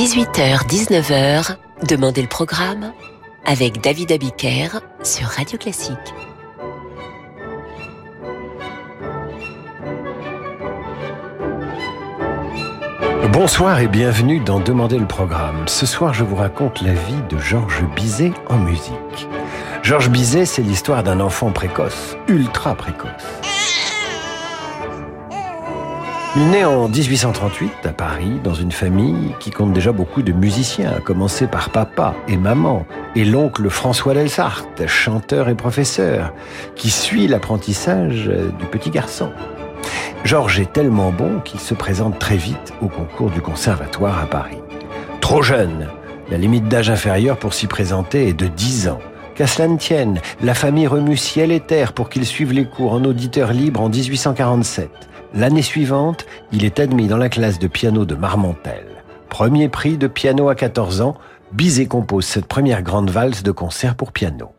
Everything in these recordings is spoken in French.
18h-19h, Demandez le programme avec David Abiker sur Radio Classique. Bonsoir et bienvenue dans Demandez le programme. Ce soir, je vous raconte la vie de Georges Bizet en musique. Georges Bizet, c'est l'histoire d'un enfant précoce, ultra précoce. Il naît en 1838 à Paris, dans une famille qui compte déjà beaucoup de musiciens, à commencer par papa et maman, et l'oncle François Delsart, chanteur et professeur, qui suit l'apprentissage du petit garçon. Georges est tellement bon qu'il se présente très vite au concours du conservatoire à Paris. Trop jeune, la limite d'âge inférieur pour s'y présenter est de 10 ans. Qu'à cela ne tienne, la famille remue ciel et terre pour qu'il suive les cours en auditeur libre en 1847. L'année suivante, il est admis dans la classe de piano de Marmontel. Premier prix de piano à 14 ans, Bizet compose cette première grande valse de concert pour piano.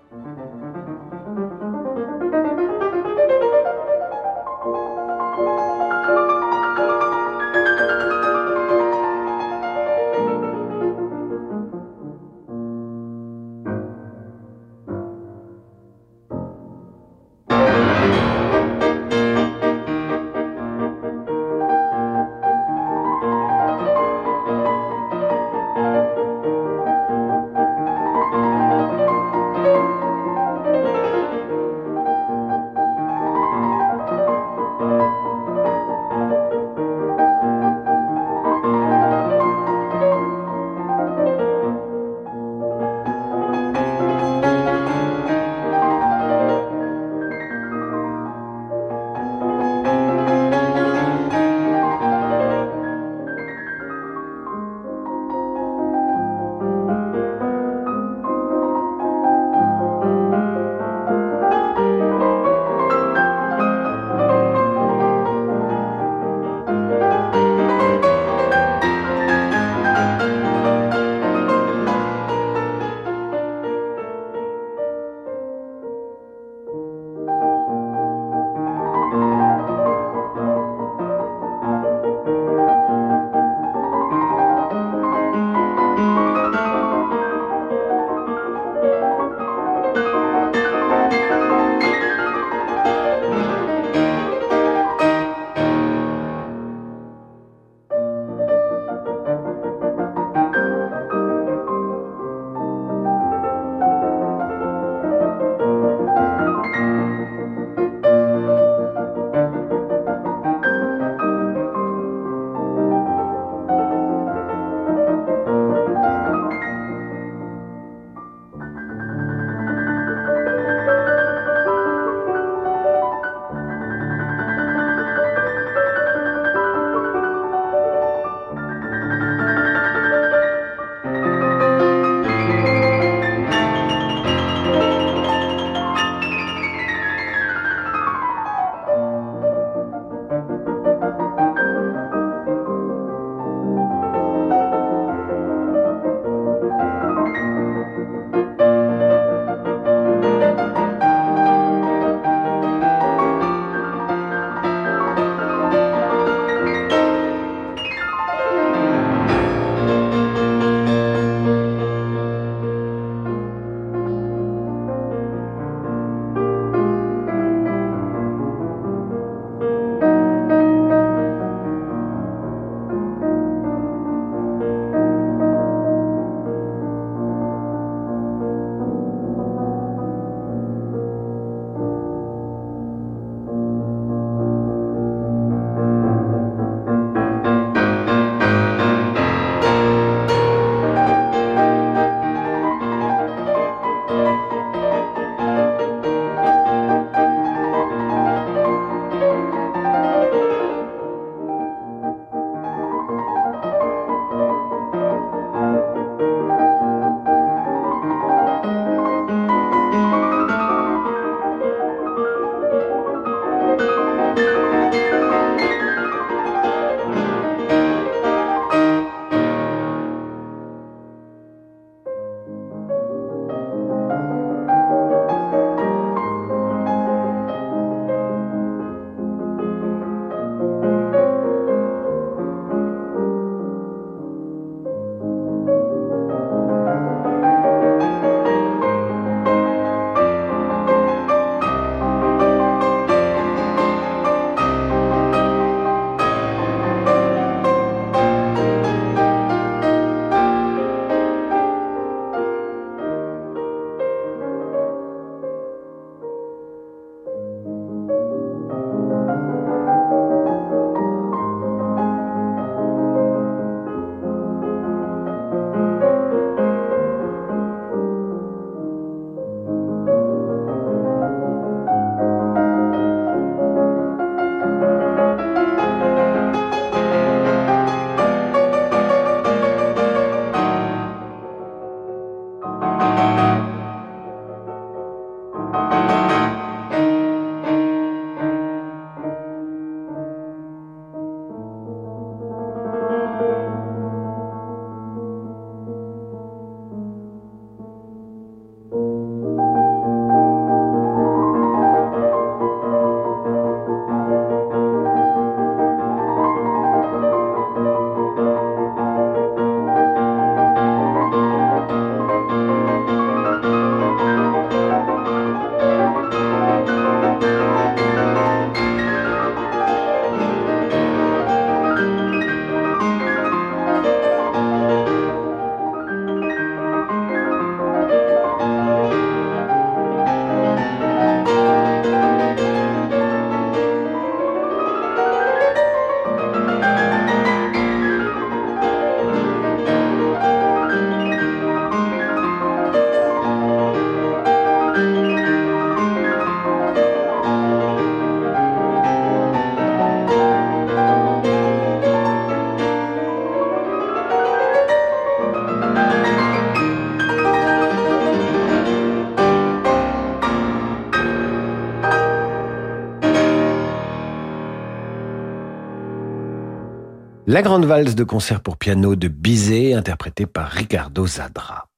La grande valse de concert pour piano de Bizet, interprétée par Ricardo Zadra.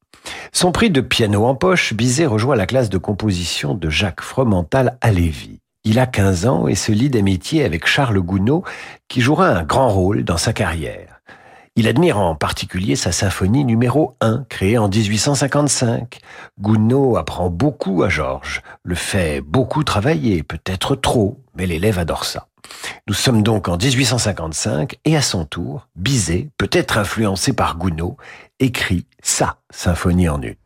Son prix de piano en poche, Bizet rejoint la classe de composition de Jacques Fromental à Lévis. Il a 15 ans et se lie d'amitié avec Charles Gounod, qui jouera un grand rôle dans sa carrière. Il admire en particulier sa symphonie numéro 1, créée en 1855. Gounod apprend beaucoup à Georges, le fait beaucoup travailler, peut-être trop, mais l'élève adore ça. Nous sommes donc en 1855 et à son tour, Bizet, peut-être influencé par Gounod, écrit sa symphonie en ut.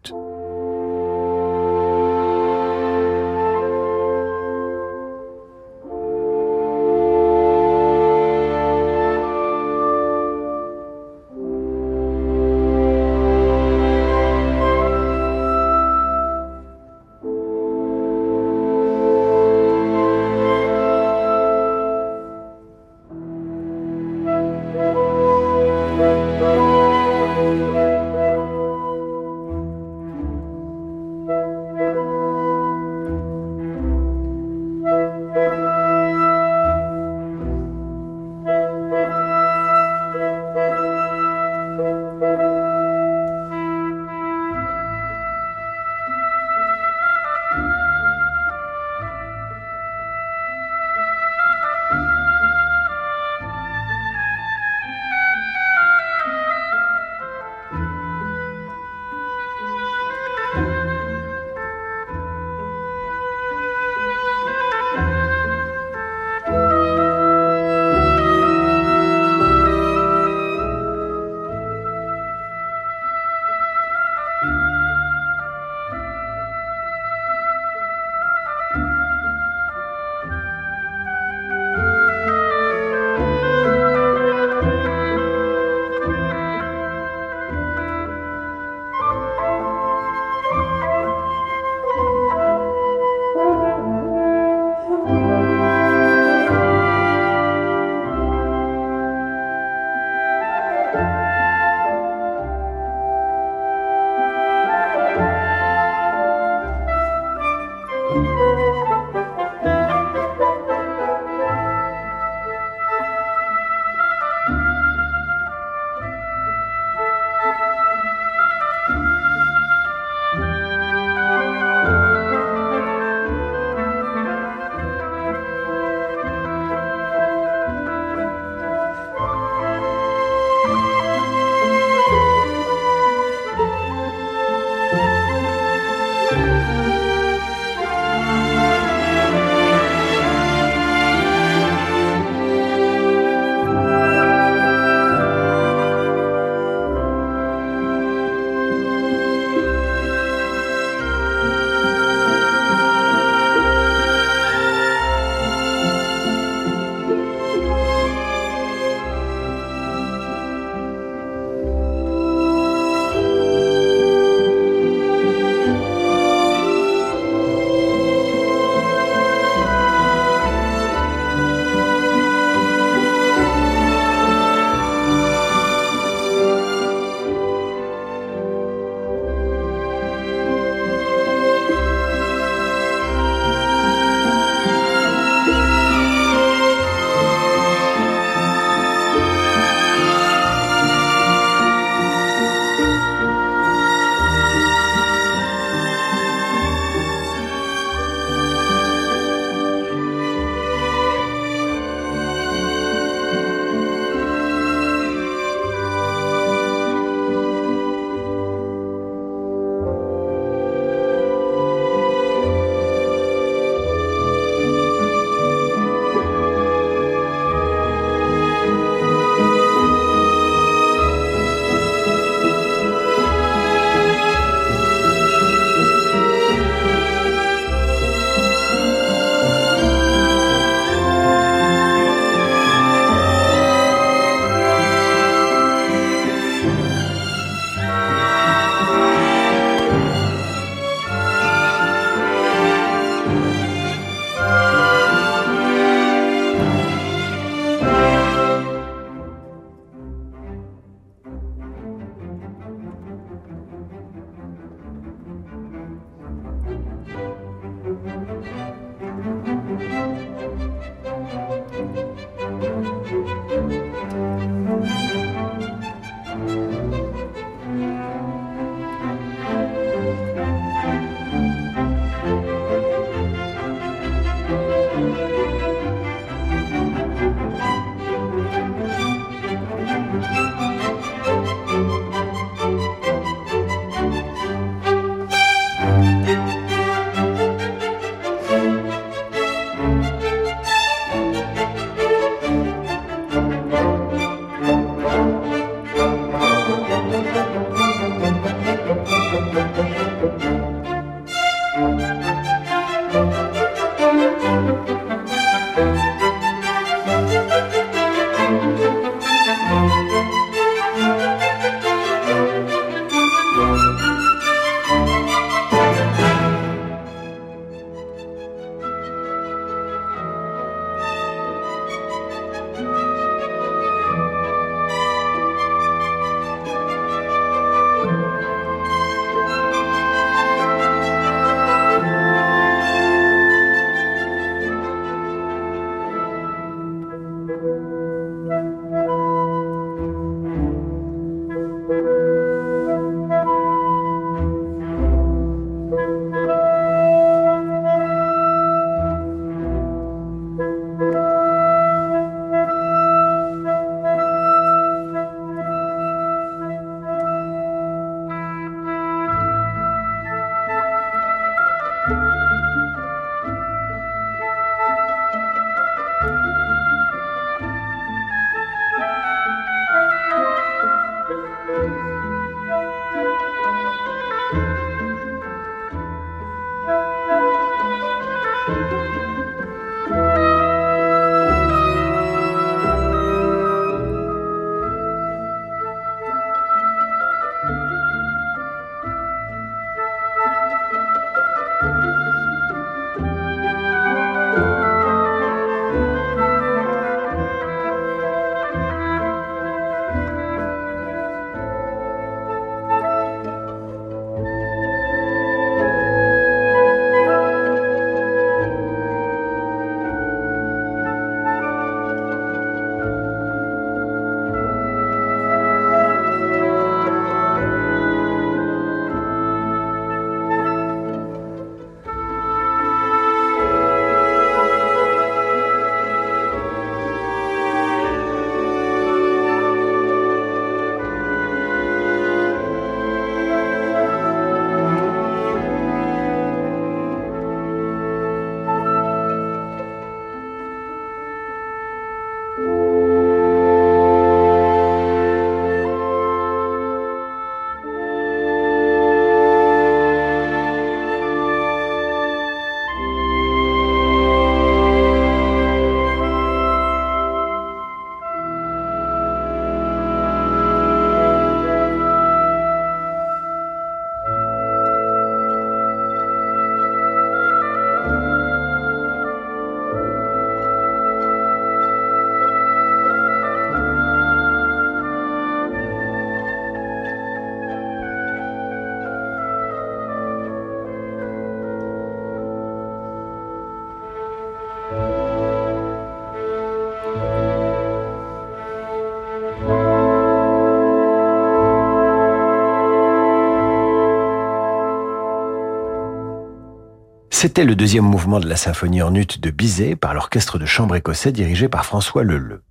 C'était le deuxième mouvement de la symphonie en ut de Bizet par l'orchestre de chambre écossais dirigé par François Leleu.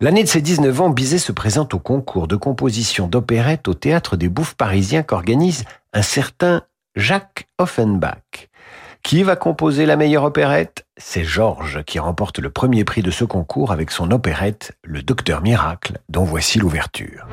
L'année de ses 19 ans, Bizet se présente au concours de composition d'opérette au théâtre des Bouffes parisiens qu'organise un certain Jacques Offenbach. Qui va composer la meilleure opérette? C'est Georges qui remporte le premier prix de ce concours avec son opérette Le Docteur Miracle, dont voici l'ouverture.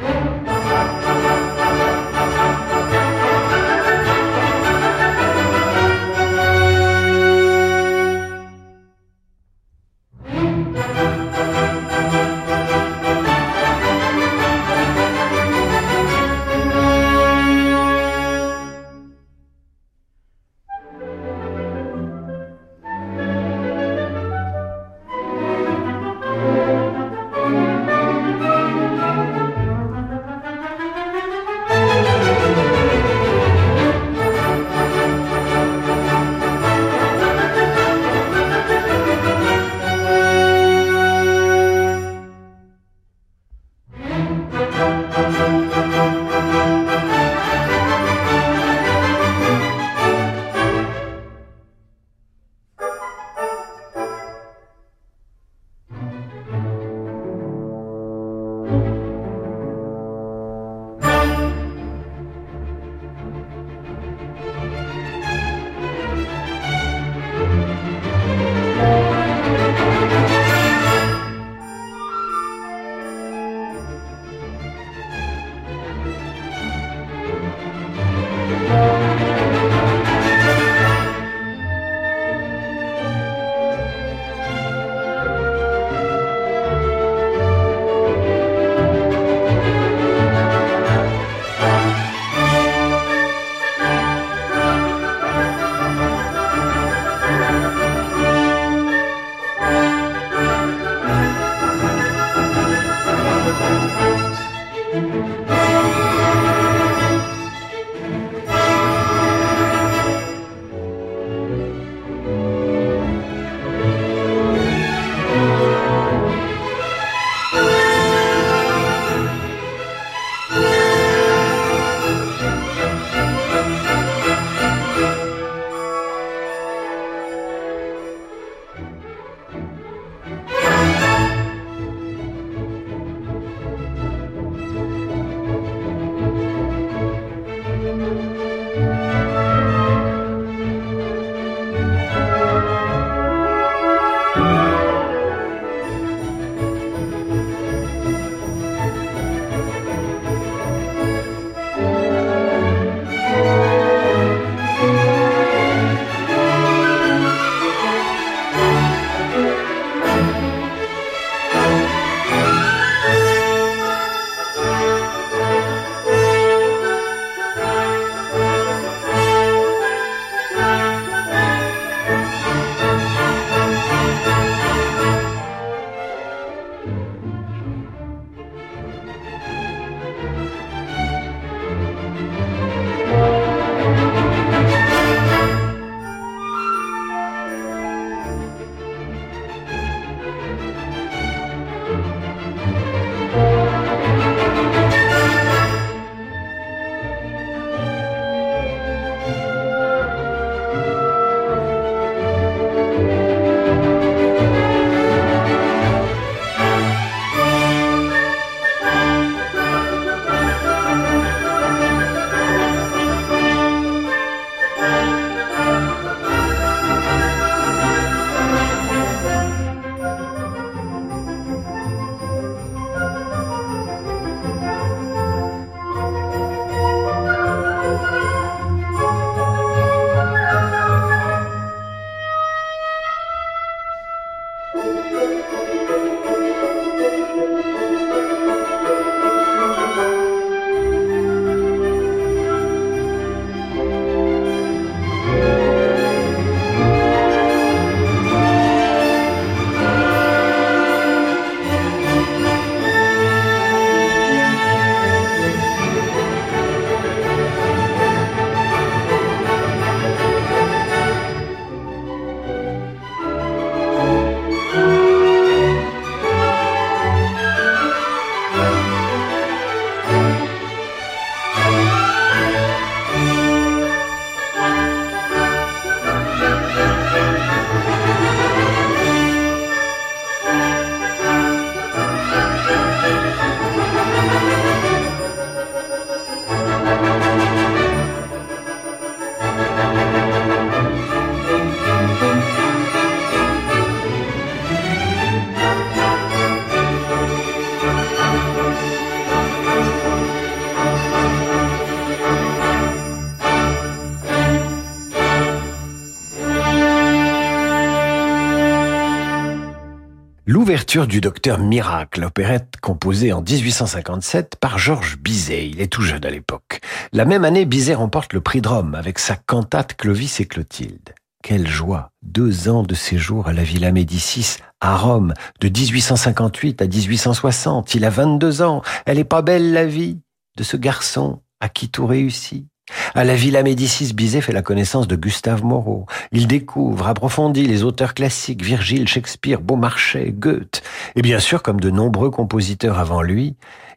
L'ouverture du Docteur Miracle, opérette composée en 1857 par Georges Bizet. Il est tout jeune à l'époque. La même année, Bizet remporte le prix de Rome avec sa cantate Clovis et Clotilde. Quelle joie Deux ans de séjour à la Villa Médicis, à Rome, de 1858 à 1860. Il a 22 ans. Elle est pas belle la vie de ce garçon à qui tout réussit. À la Villa Médicis, Bizet fait la connaissance de Gustave Moreau. Il découvre, approfondit les auteurs classiques, Virgile, Shakespeare, Beaumarchais, Goethe. Et bien sûr, comme de nombreux compositeurs avant lui,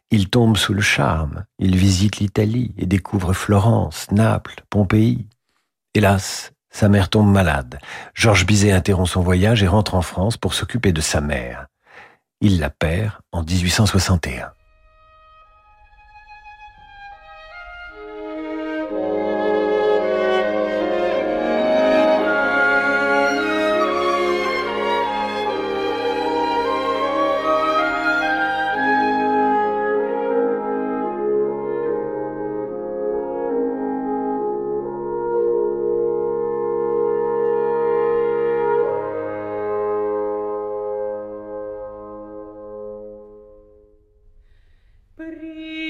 il tombe sous le charme. Il visite l'Italie et découvre Florence, Naples, Pompéi. Hélas, sa mère tombe malade. Georges Bizet interrompt son voyage et rentre en France pour s'occuper de sa mère. Il la perd en 1861. Pri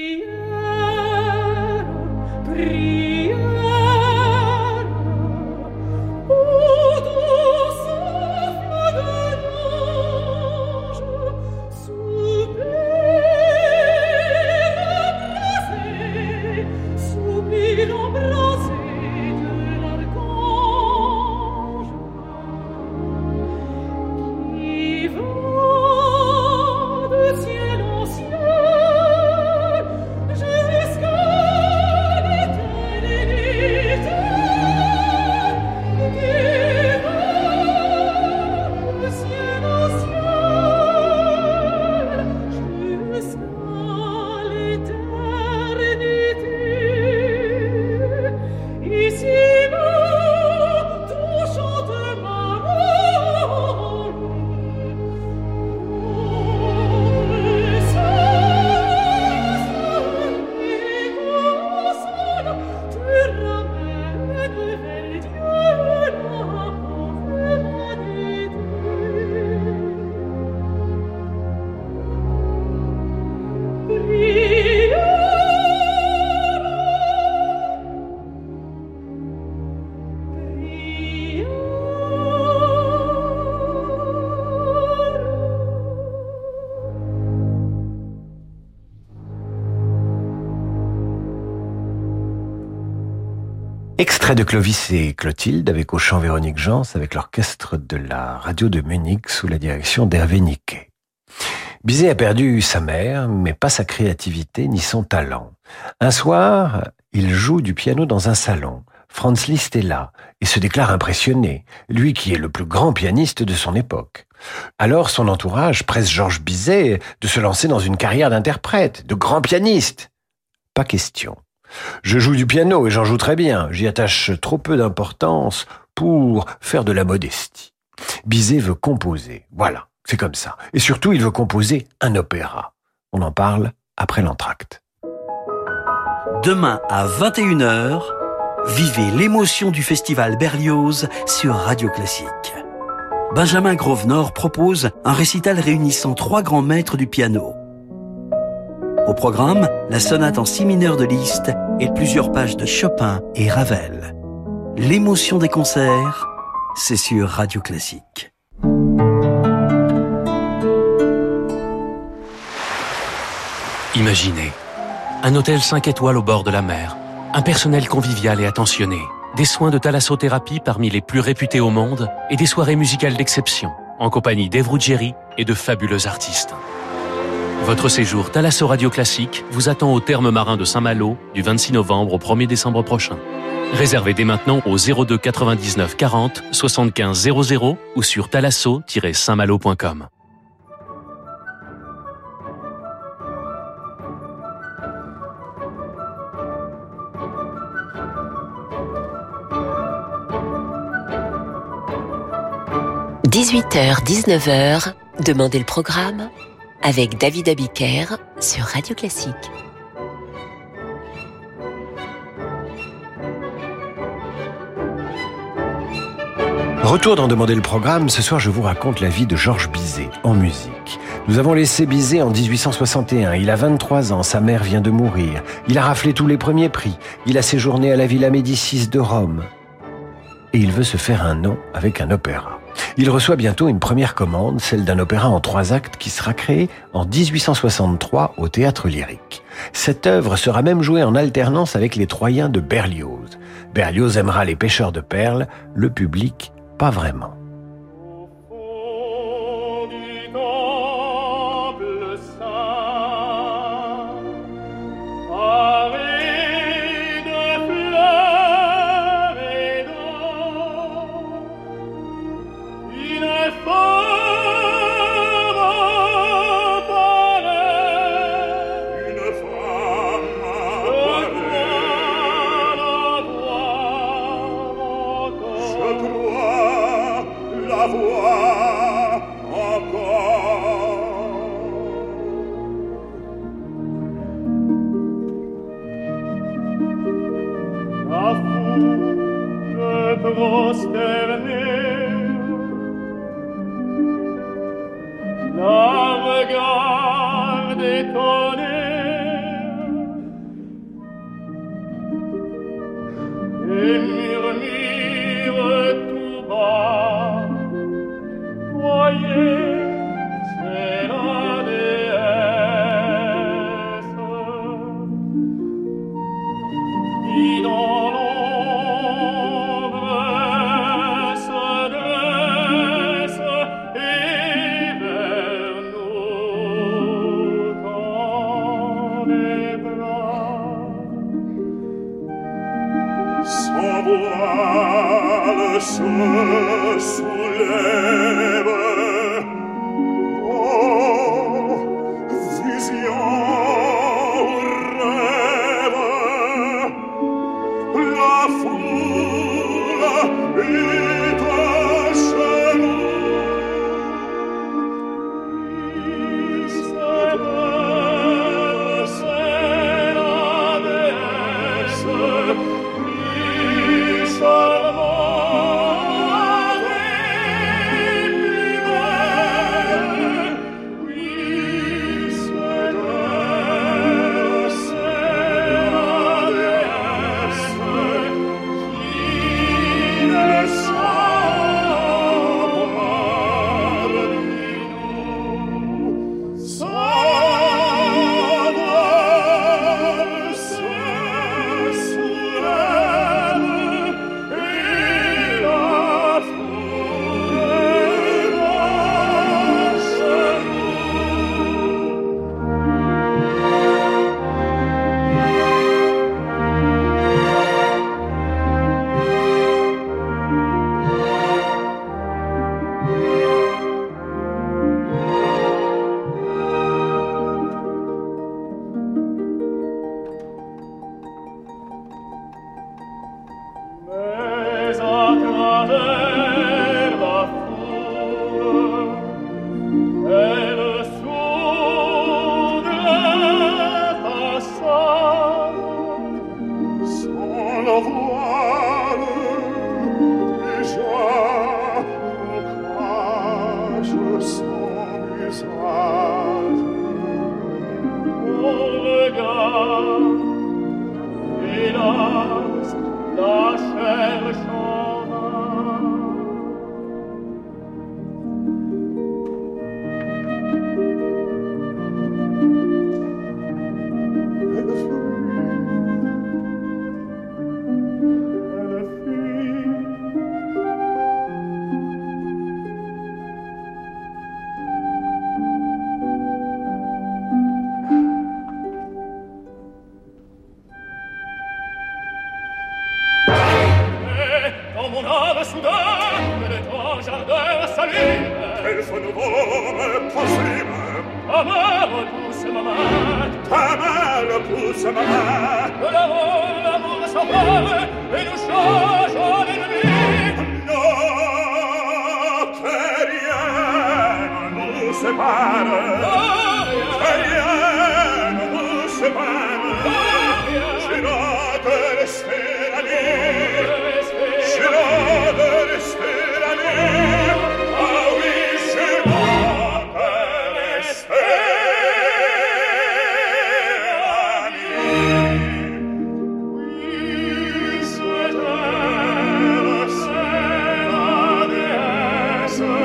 de Clovis et Clotilde avec au chant Véronique Jans avec l'orchestre de la radio de Munich sous la direction d'Hervé Niquet. Bizet a perdu sa mère, mais pas sa créativité ni son talent. Un soir, il joue du piano dans un salon. Franz Liszt est là et se déclare impressionné, lui qui est le plus grand pianiste de son époque. Alors son entourage presse Georges Bizet de se lancer dans une carrière d'interprète, de grand pianiste. Pas question. Je joue du piano et j'en joue très bien. J'y attache trop peu d'importance pour faire de la modestie. Bizet veut composer. Voilà, c'est comme ça. Et surtout, il veut composer un opéra. On en parle après l'entracte. Demain à 21h, vivez l'émotion du festival Berlioz sur Radio Classique. Benjamin Grosvenor propose un récital réunissant trois grands maîtres du piano. Au programme, la sonate en si mineur de Liszt et plusieurs pages de Chopin et Ravel. L'émotion des concerts, c'est sur Radio Classique. Imaginez un hôtel 5 étoiles au bord de la mer, un personnel convivial et attentionné, des soins de thalassothérapie parmi les plus réputés au monde et des soirées musicales d'exception en compagnie d'Eve et de fabuleux artistes. Votre séjour Thalasso Radio Classique vous attend au terme marin de Saint-Malo du 26 novembre au 1er décembre prochain. Réservez dès maintenant au 02 99 40 75 00 ou sur thalasso-saintmalo.com. « 18h, 19h, Demandez le programme avec David Abiker sur Radio Classique. Retour d'en demander le programme, ce soir je vous raconte la vie de Georges Bizet en musique. Nous avons laissé Bizet en 1861, il a 23 ans, sa mère vient de mourir, il a raflé tous les premiers prix, il a séjourné à la Villa Médicis de Rome. Et il veut se faire un nom avec un opéra. Il reçoit bientôt une première commande, celle d'un opéra en trois actes qui sera créé en 1863 au Théâtre Lyrique. Cette œuvre sera même jouée en alternance avec les Troyens de Berlioz. Berlioz aimera les pêcheurs de perles, le public pas vraiment. Oh. La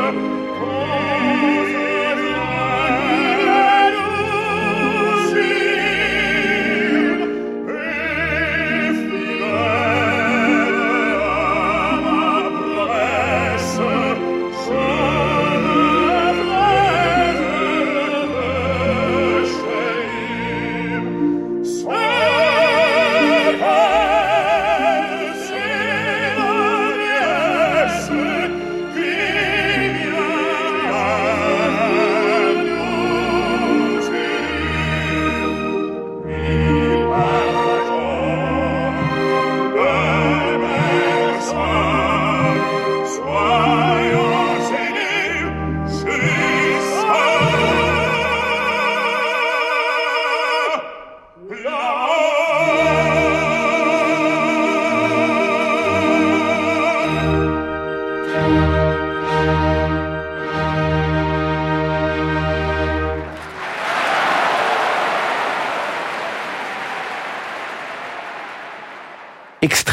Oh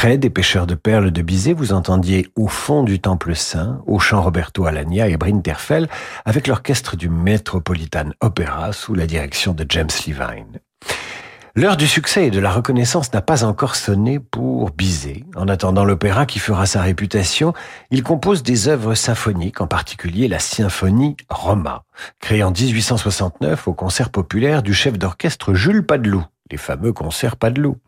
Près des pêcheurs de perles de Bizet, vous entendiez au fond du Temple Saint, au chant Roberto Alagna et Brinterfell, avec l'orchestre du Metropolitan Opera sous la direction de James Levine. L'heure du succès et de la reconnaissance n'a pas encore sonné pour Bizet. En attendant l'opéra qui fera sa réputation, il compose des œuvres symphoniques, en particulier la symphonie Roma, créée en 1869 au concert populaire du chef d'orchestre Jules Padelou, les fameux concerts Padelou.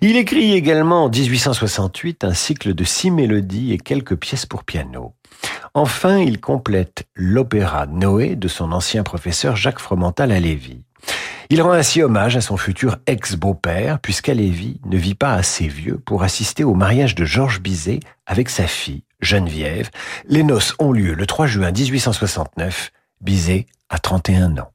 Il écrit également en 1868 un cycle de six mélodies et quelques pièces pour piano. Enfin, il complète l'opéra Noé de son ancien professeur Jacques Fromental à Lévis. Il rend ainsi hommage à son futur ex-beau-père, puisqu'Alévi ne vit pas assez vieux pour assister au mariage de Georges Bizet avec sa fille, Geneviève. Les noces ont lieu le 3 juin 1869. Bizet a 31 ans.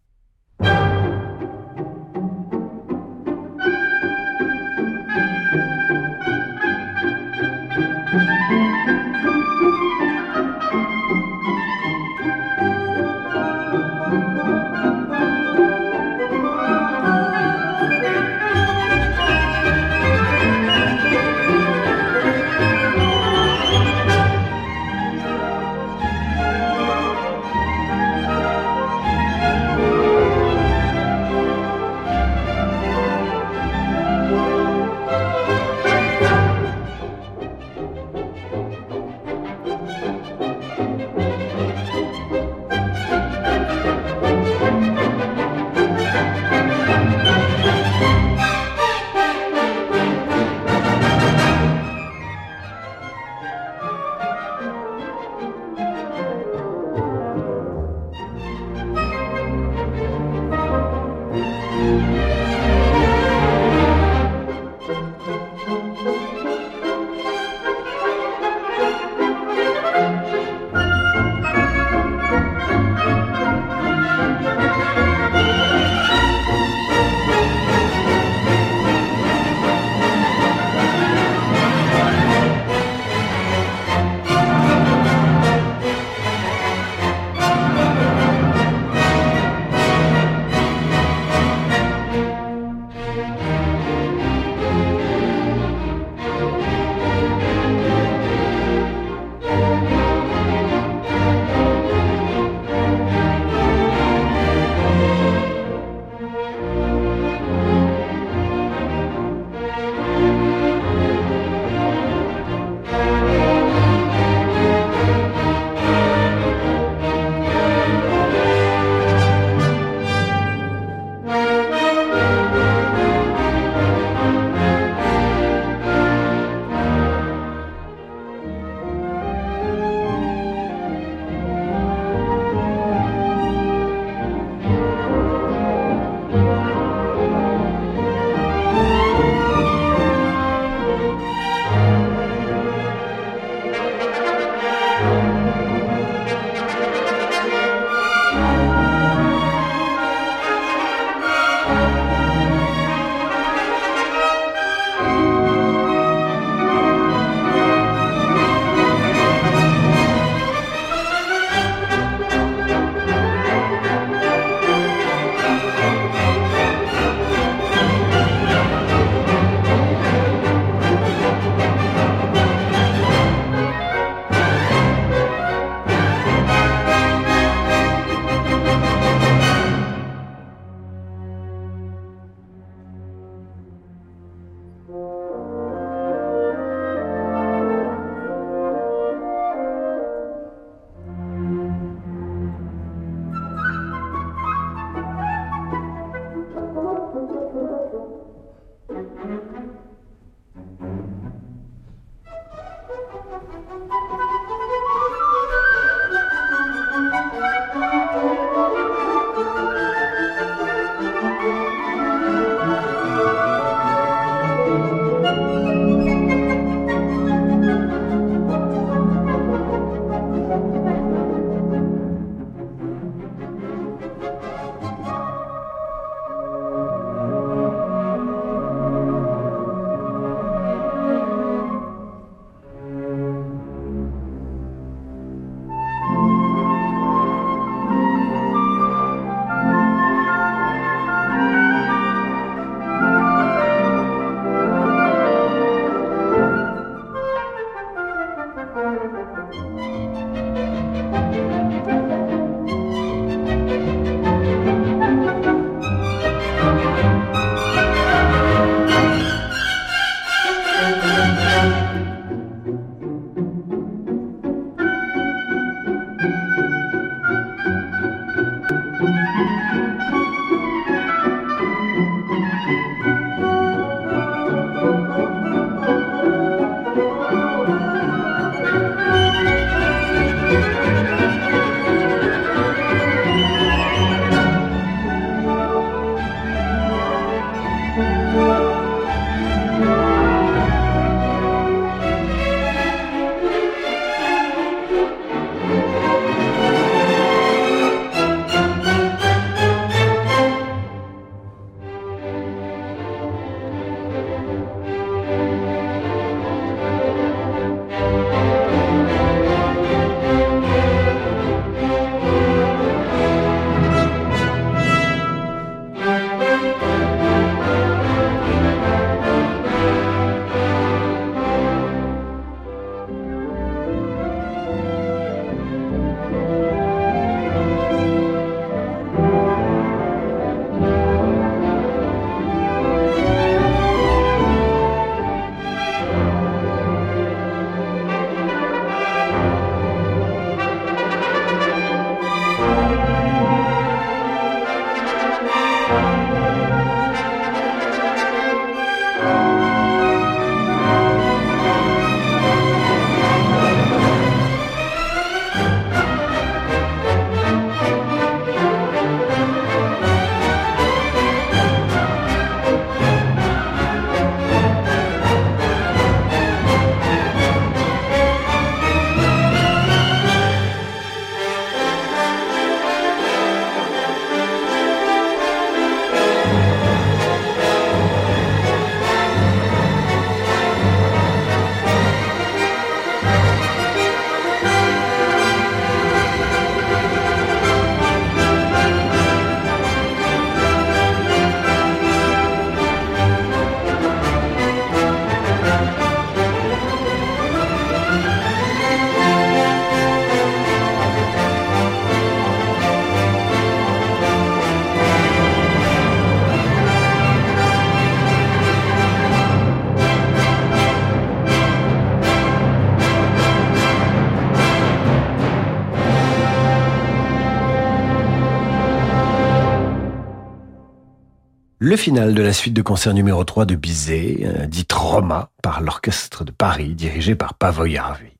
Le final de la suite de concert numéro 3 de Bizet, euh, dit Roma, par l'Orchestre de Paris, dirigé par Pavoyarvi.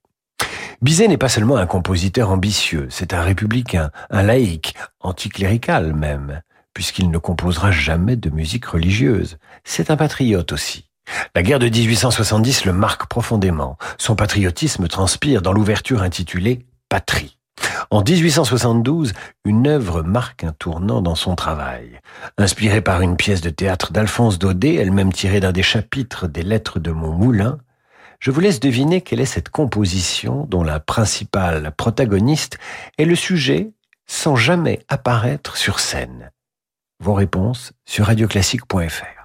Bizet n'est pas seulement un compositeur ambitieux, c'est un républicain, un laïc, anticlérical même, puisqu'il ne composera jamais de musique religieuse. C'est un patriote aussi. La guerre de 1870 le marque profondément. Son patriotisme transpire dans l'ouverture intitulée Patrie. En 1872, une œuvre marque un tournant dans son travail. Inspirée par une pièce de théâtre d'Alphonse Daudet, elle-même tirée d'un des chapitres des Lettres de mon moulin, je vous laisse deviner quelle est cette composition dont la principale protagoniste est le sujet sans jamais apparaître sur scène. Vos réponses sur radioclassique.fr.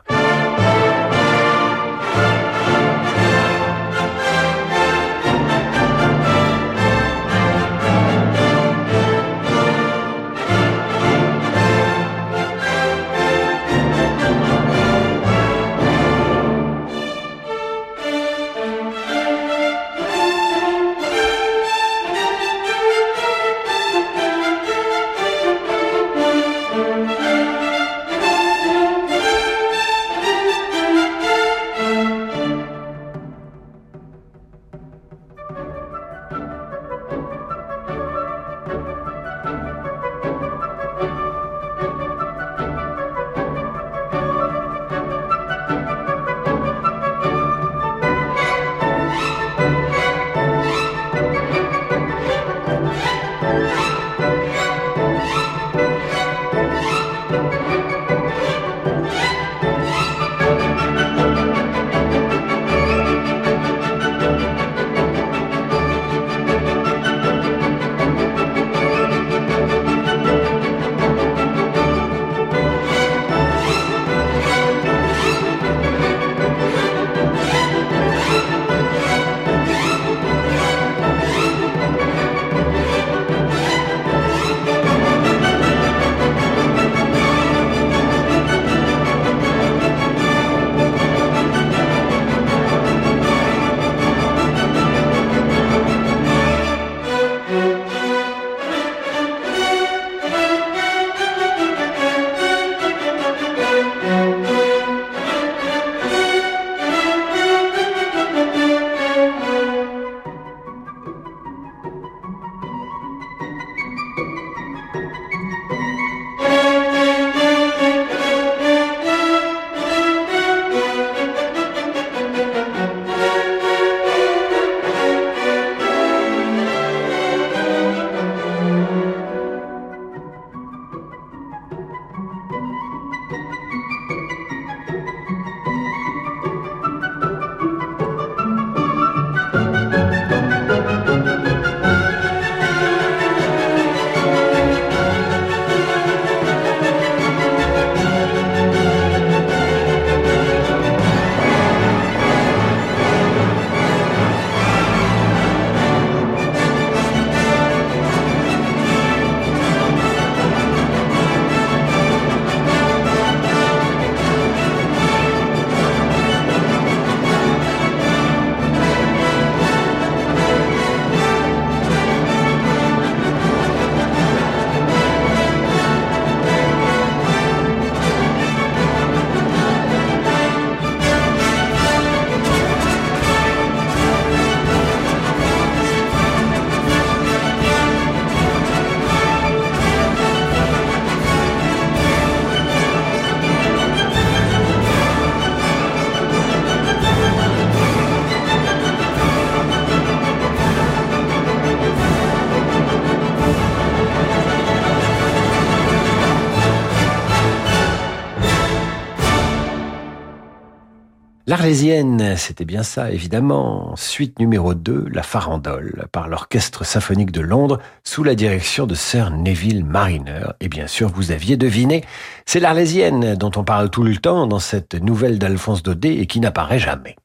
L'Arlésienne, c'était bien ça, évidemment. Suite numéro 2, La Farandole, par l'Orchestre symphonique de Londres, sous la direction de Sir Neville Mariner. Et bien sûr, vous aviez deviné, c'est l'Arlésienne dont on parle tout le temps dans cette nouvelle d'Alphonse Daudet et qui n'apparaît jamais.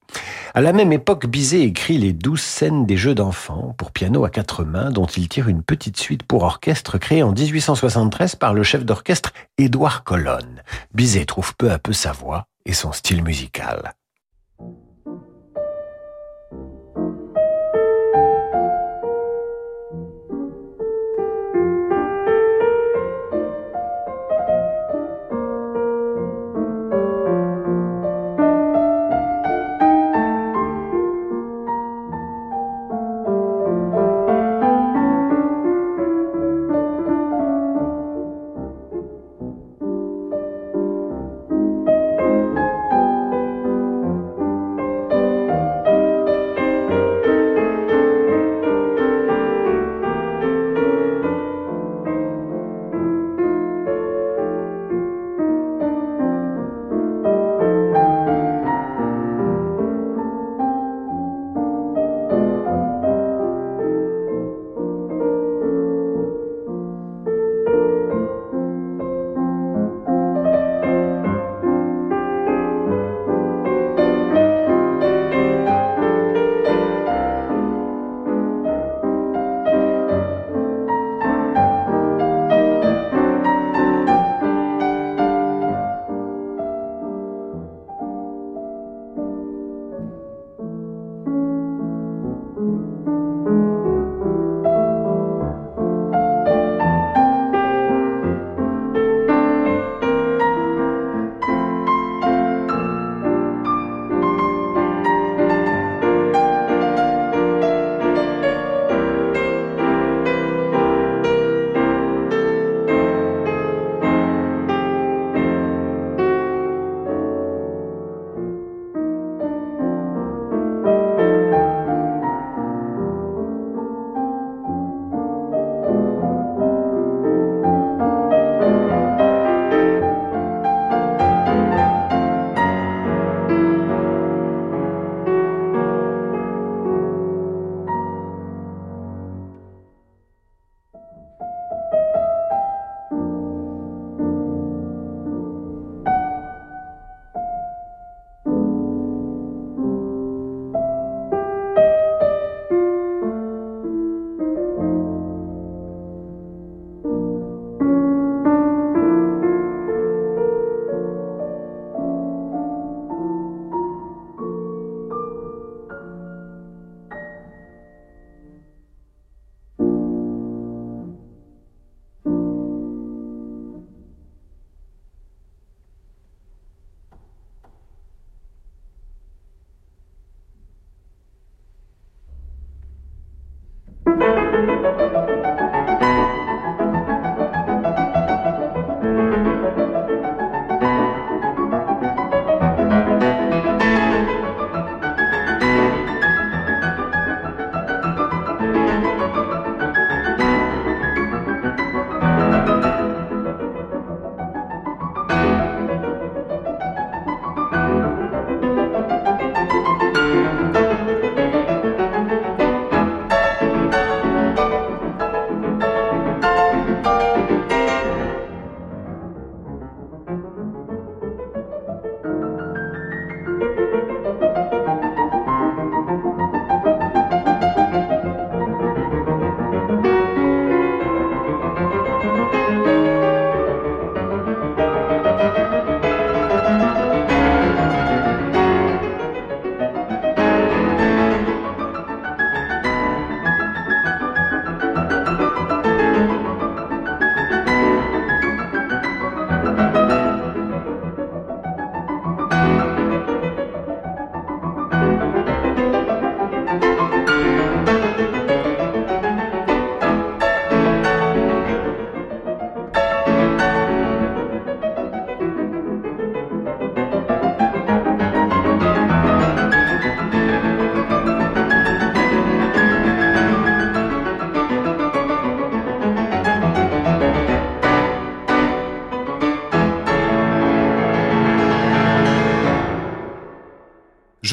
À la même époque, Bizet écrit les douze scènes des jeux d'enfants pour piano à quatre mains dont il tire une petite suite pour orchestre créée en 1873 par le chef d'orchestre Édouard Colonne. Bizet trouve peu à peu sa voix et son style musical.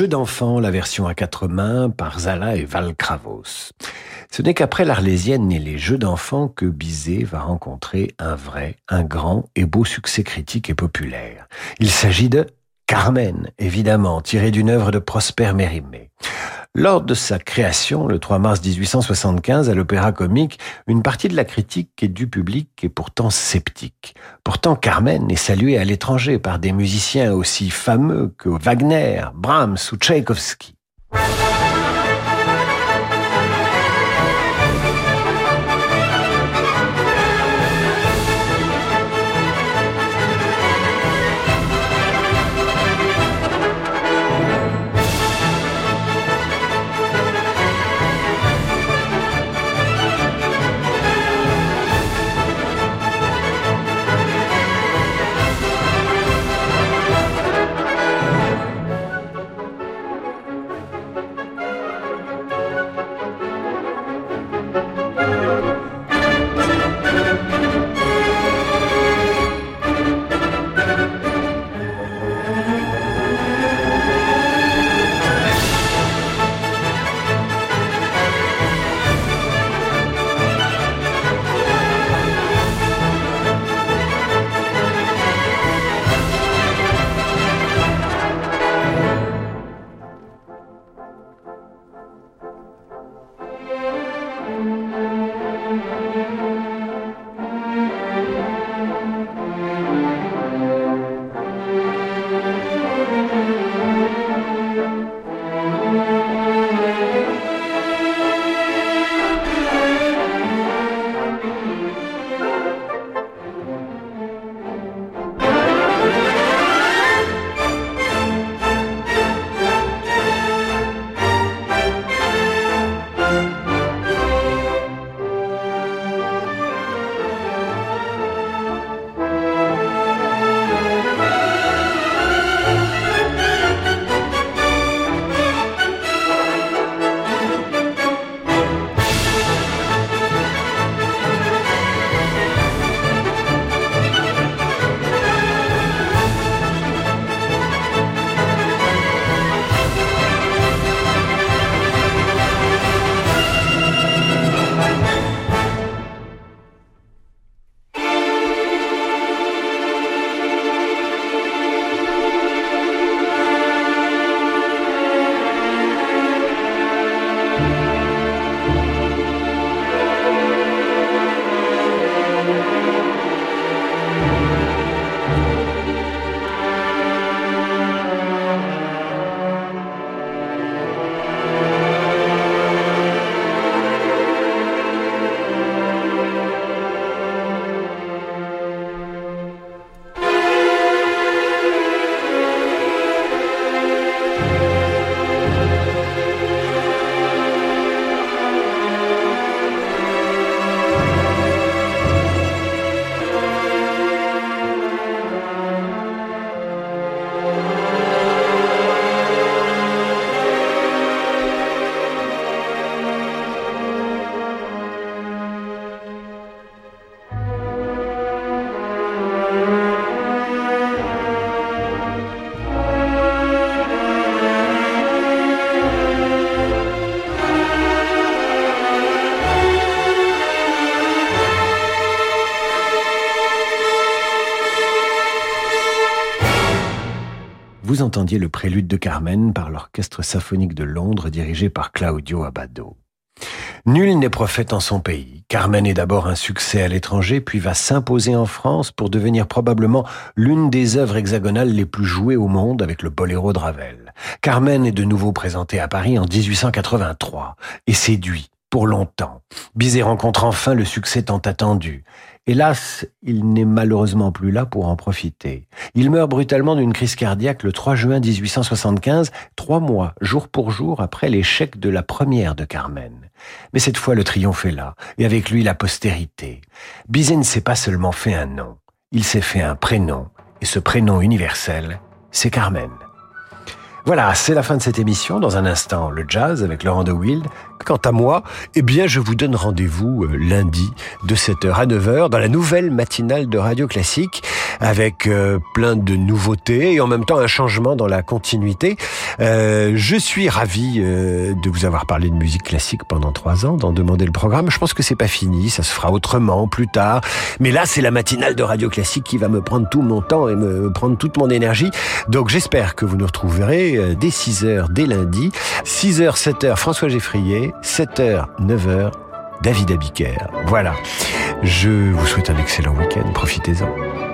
Jeu d'enfant, la version à quatre mains par Zala et Val Kravos. Ce n'est qu'après l'Arlésienne et les Jeux d'enfants que Bizet va rencontrer un vrai, un grand et beau succès critique et populaire. Il s'agit de Carmen, évidemment, tiré d'une œuvre de Prosper Mérimée. Lors de sa création, le 3 mars 1875, à l'Opéra Comique, une partie de la critique et du public est pourtant sceptique. Pourtant, Carmen est saluée à l'étranger par des musiciens aussi fameux que Wagner, Brahms ou Tchaïkovski. Entendiez le prélude de Carmen par l'Orchestre symphonique de Londres dirigé par Claudio Abbado. Nul n'est prophète en son pays. Carmen est d'abord un succès à l'étranger, puis va s'imposer en France pour devenir probablement l'une des œuvres hexagonales les plus jouées au monde avec le boléro de Ravel. Carmen est de nouveau présenté à Paris en 1883 et séduit pour longtemps. Bizet rencontre enfin le succès tant attendu. Hélas, il n'est malheureusement plus là pour en profiter. Il meurt brutalement d'une crise cardiaque le 3 juin 1875, trois mois, jour pour jour, après l'échec de la première de Carmen. Mais cette fois, le triomphe est là, et avec lui la postérité. Bizet ne s'est pas seulement fait un nom, il s'est fait un prénom, et ce prénom universel, c'est Carmen. Voilà, c'est la fin de cette émission. Dans un instant, le jazz avec Laurent de Wild. Quant à moi, eh bien, je vous donne rendez-vous euh, lundi de 7h à 9h dans la nouvelle matinale de Radio Classique avec euh, plein de nouveautés et en même temps un changement dans la continuité. Euh, je suis ravi euh, de vous avoir parlé de musique classique pendant trois ans, d'en demander le programme. Je pense que c'est pas fini, ça se fera autrement plus tard. Mais là, c'est la matinale de Radio Classique qui va me prendre tout mon temps et me prendre toute mon énergie. Donc j'espère que vous nous retrouverez dès 6 heures, dès lundi. 6h, 7h, François Geffrier. 7h, 9h, David Abiker. Voilà. Je vous souhaite un excellent week-end. Profitez-en.